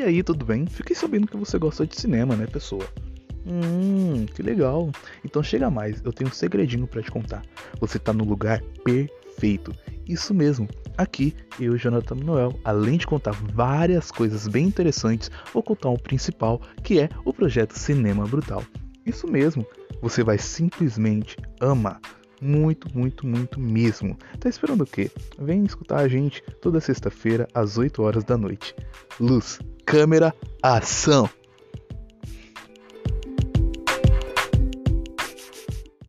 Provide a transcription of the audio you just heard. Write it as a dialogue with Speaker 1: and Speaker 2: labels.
Speaker 1: E aí, tudo bem? Fiquei sabendo que você gosta de cinema, né, pessoa? Hum, que legal. Então chega mais, eu tenho um segredinho para te contar. Você tá no lugar perfeito. Isso mesmo. Aqui, eu, Jonathan Noel, além de contar várias coisas bem interessantes, vou contar o um principal, que é o projeto Cinema Brutal. Isso mesmo. Você vai simplesmente amar. Muito, muito, muito mesmo. Tá esperando o quê? Vem escutar a gente toda sexta-feira às 8 horas da noite. Luz, câmera, ação!